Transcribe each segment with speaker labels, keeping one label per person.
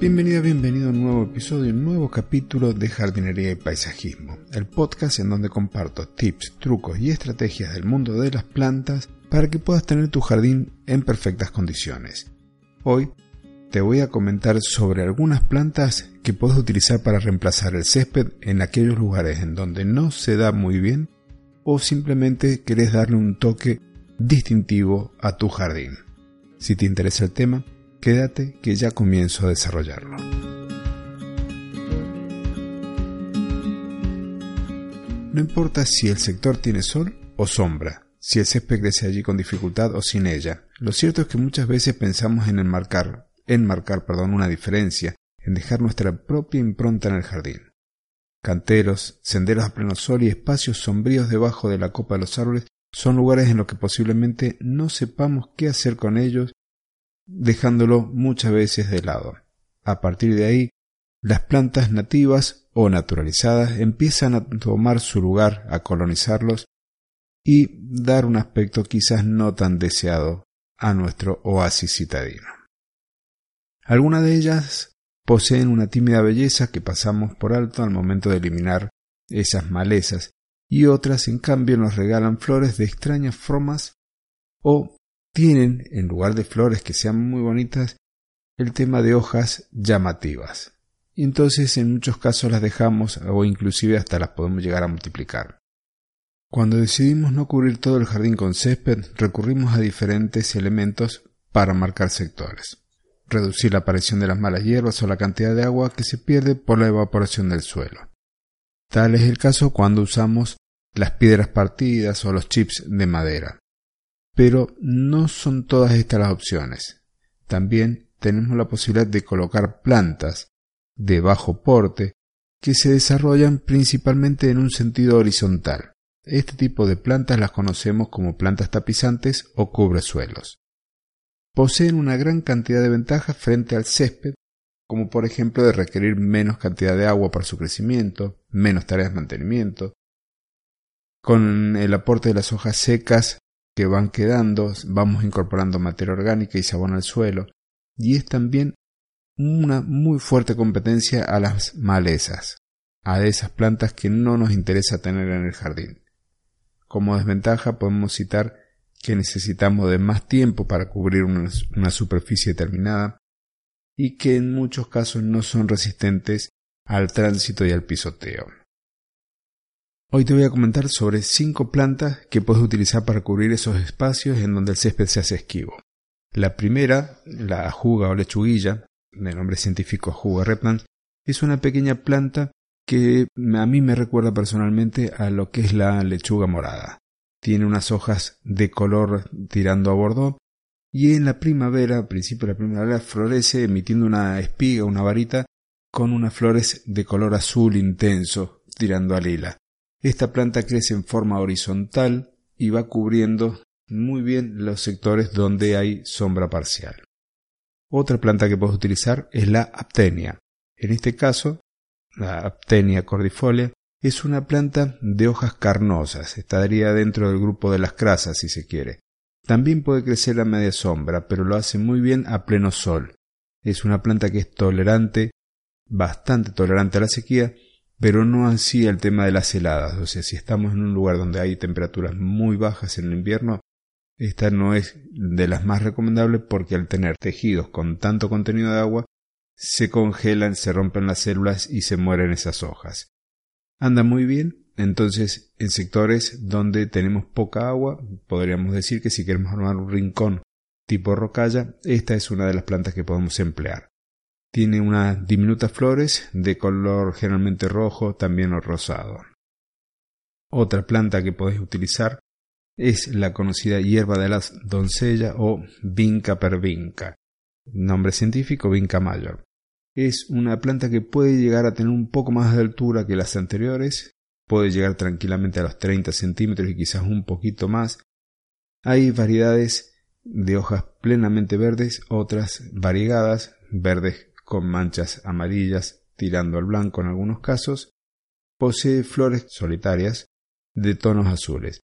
Speaker 1: Bienvenida, bienvenido a un nuevo episodio, un nuevo capítulo de jardinería y paisajismo, el podcast en donde comparto tips, trucos y estrategias del mundo de las plantas para que puedas tener tu jardín en perfectas condiciones. Hoy te voy a comentar sobre algunas plantas que puedes utilizar para reemplazar el césped en aquellos lugares en donde no se da muy bien o simplemente querés darle un toque distintivo a tu jardín. Si te interesa el tema, Quédate que ya comienzo a desarrollarlo. No importa si el sector tiene sol o sombra, si el césped crece allí con dificultad o sin ella. Lo cierto es que muchas veces pensamos en enmarcar, enmarcar perdón, una diferencia, en dejar nuestra propia impronta en el jardín. Canteros, senderos a pleno sol y espacios sombríos debajo de la copa de los árboles son lugares en los que posiblemente no sepamos qué hacer con ellos dejándolo muchas veces de lado. A partir de ahí, las plantas nativas o naturalizadas empiezan a tomar su lugar, a colonizarlos y dar un aspecto quizás no tan deseado a nuestro oasis citadino. Algunas de ellas poseen una tímida belleza que pasamos por alto al momento de eliminar esas malezas, y otras en cambio nos regalan flores de extrañas formas o tienen, en lugar de flores que sean muy bonitas, el tema de hojas llamativas. Y entonces en muchos casos las dejamos o inclusive hasta las podemos llegar a multiplicar. Cuando decidimos no cubrir todo el jardín con césped, recurrimos a diferentes elementos para marcar sectores. Reducir la aparición de las malas hierbas o la cantidad de agua que se pierde por la evaporación del suelo. Tal es el caso cuando usamos las piedras partidas o los chips de madera. Pero no son todas estas las opciones. También tenemos la posibilidad de colocar plantas de bajo porte que se desarrollan principalmente en un sentido horizontal. Este tipo de plantas las conocemos como plantas tapizantes o cubresuelos. Poseen una gran cantidad de ventajas frente al césped, como por ejemplo de requerir menos cantidad de agua para su crecimiento, menos tareas de mantenimiento. Con el aporte de las hojas secas que van quedando, vamos incorporando materia orgánica y sabón al suelo, y es también una muy fuerte competencia a las malezas, a esas plantas que no nos interesa tener en el jardín. Como desventaja podemos citar que necesitamos de más tiempo para cubrir una, una superficie determinada y que en muchos casos no son resistentes al tránsito y al pisoteo. Hoy te voy a comentar sobre cinco plantas que puedes utilizar para cubrir esos espacios en donde el césped se hace esquivo. La primera, la ajuga o lechuguilla, de nombre científico ajuga replant, es una pequeña planta que a mí me recuerda personalmente a lo que es la lechuga morada. Tiene unas hojas de color tirando a bordeaux y en la primavera, principio de la primavera, florece emitiendo una espiga, una varita, con unas flores de color azul intenso tirando a lila. Esta planta crece en forma horizontal y va cubriendo muy bien los sectores donde hay sombra parcial. Otra planta que puedes utilizar es la aptenia. En este caso, la aptenia cordifolia es una planta de hojas carnosas, estaría dentro del grupo de las crasas si se quiere. También puede crecer a media sombra, pero lo hace muy bien a pleno sol. Es una planta que es tolerante, bastante tolerante a la sequía pero no así el tema de las heladas. O sea, si estamos en un lugar donde hay temperaturas muy bajas en el invierno, esta no es de las más recomendables porque al tener tejidos con tanto contenido de agua, se congelan, se rompen las células y se mueren esas hojas. Anda muy bien, entonces en sectores donde tenemos poca agua, podríamos decir que si queremos armar un rincón tipo rocalla, esta es una de las plantas que podemos emplear. Tiene unas diminutas flores de color generalmente rojo, también rosado. Otra planta que podéis utilizar es la conocida hierba de las doncella o vinca pervinca, nombre científico vinca mayor. Es una planta que puede llegar a tener un poco más de altura que las anteriores, puede llegar tranquilamente a los 30 centímetros y quizás un poquito más. Hay variedades de hojas plenamente verdes, otras variegadas, verdes con manchas amarillas tirando al blanco en algunos casos, posee flores solitarias de tonos azules.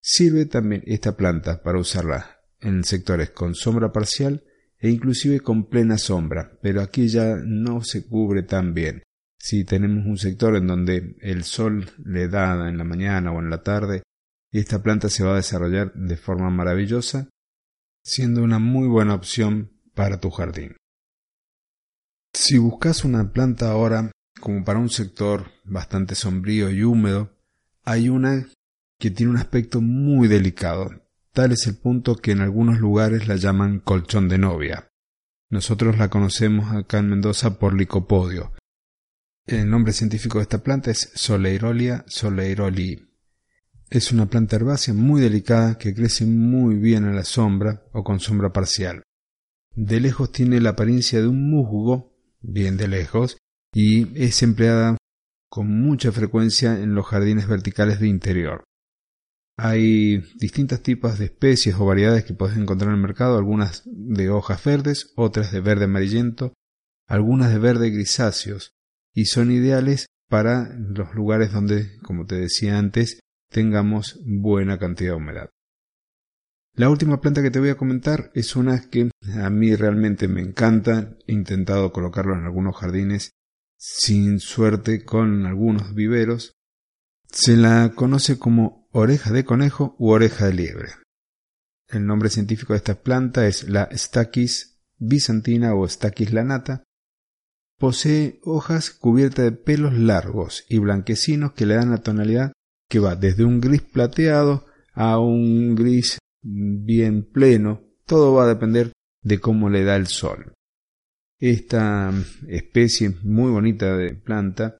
Speaker 1: Sirve también esta planta para usarla en sectores con sombra parcial e inclusive con plena sombra, pero aquí ya no se cubre tan bien. Si tenemos un sector en donde el sol le da en la mañana o en la tarde, esta planta se va a desarrollar de forma maravillosa, siendo una muy buena opción para tu jardín. Si buscas una planta ahora como para un sector bastante sombrío y húmedo, hay una que tiene un aspecto muy delicado. Tal es el punto que en algunos lugares la llaman colchón de novia. Nosotros la conocemos acá en Mendoza por licopodio. El nombre científico de esta planta es Soleirolia soleirolii. Es una planta herbácea muy delicada que crece muy bien a la sombra o con sombra parcial. De lejos tiene la apariencia de un musgo, bien de lejos, y es empleada con mucha frecuencia en los jardines verticales de interior. Hay distintos tipos de especies o variedades que puedes encontrar en el mercado, algunas de hojas verdes, otras de verde amarillento, algunas de verde grisáceos, y son ideales para los lugares donde, como te decía antes, tengamos buena cantidad de humedad. La última planta que te voy a comentar es una que a mí realmente me encanta. He intentado colocarlo en algunos jardines sin suerte con algunos viveros. Se la conoce como oreja de conejo u oreja de liebre. El nombre científico de esta planta es la Stachys bizantina o Stachys lanata. Posee hojas cubiertas de pelos largos y blanquecinos que le dan la tonalidad que va desde un gris plateado a un gris bien pleno. Todo va a depender de cómo le da el sol. Esta especie muy bonita de planta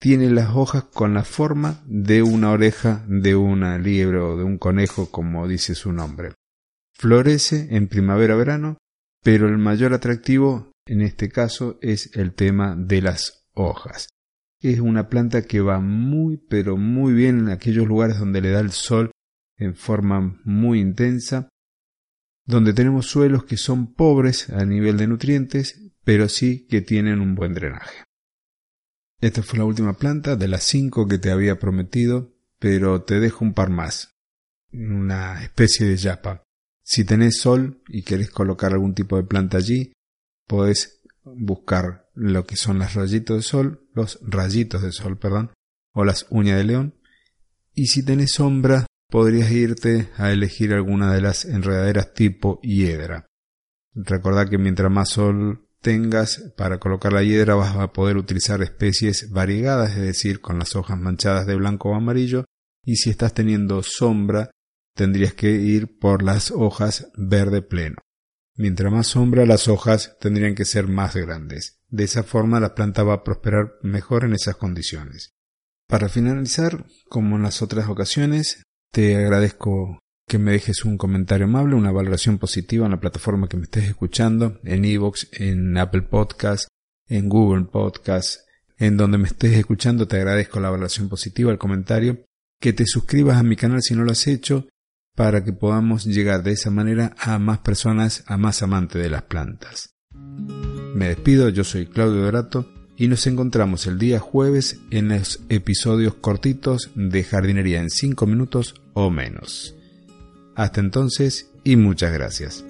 Speaker 1: tiene las hojas con la forma de una oreja de una liebre o de un conejo, como dice su nombre. Florece en primavera-verano, pero el mayor atractivo en este caso es el tema de las hojas. Es una planta que va muy pero muy bien en aquellos lugares donde le da el sol en forma muy intensa, donde tenemos suelos que son pobres a nivel de nutrientes, pero sí que tienen un buen drenaje. Esta fue la última planta de las cinco que te había prometido, pero te dejo un par más. Una especie de yapa. Si tenés sol y querés colocar algún tipo de planta allí, podés buscar lo que son las rayitos de sol, los rayitos de sol, perdón, o las uñas de león. Y si tenés sombra, podrías irte a elegir alguna de las enredaderas tipo hiedra. Recordá que mientras más sol tengas para colocar la hiedra vas a poder utilizar especies variegadas, es decir, con las hojas manchadas de blanco o amarillo, y si estás teniendo sombra, tendrías que ir por las hojas verde pleno. Mientras más sombra, las hojas tendrían que ser más grandes. De esa forma la planta va a prosperar mejor en esas condiciones. Para finalizar, como en las otras ocasiones, te agradezco que me dejes un comentario amable, una valoración positiva en la plataforma que me estés escuchando, en Evox, en Apple Podcast, en Google Podcast, en donde me estés escuchando, te agradezco la valoración positiva, el comentario, que te suscribas a mi canal si no lo has hecho para que podamos llegar de esa manera a más personas, a más amantes de las plantas. Me despido, yo soy Claudio Dorato y nos encontramos el día jueves en los episodios cortitos de jardinería en 5 minutos o menos. Hasta entonces y muchas gracias.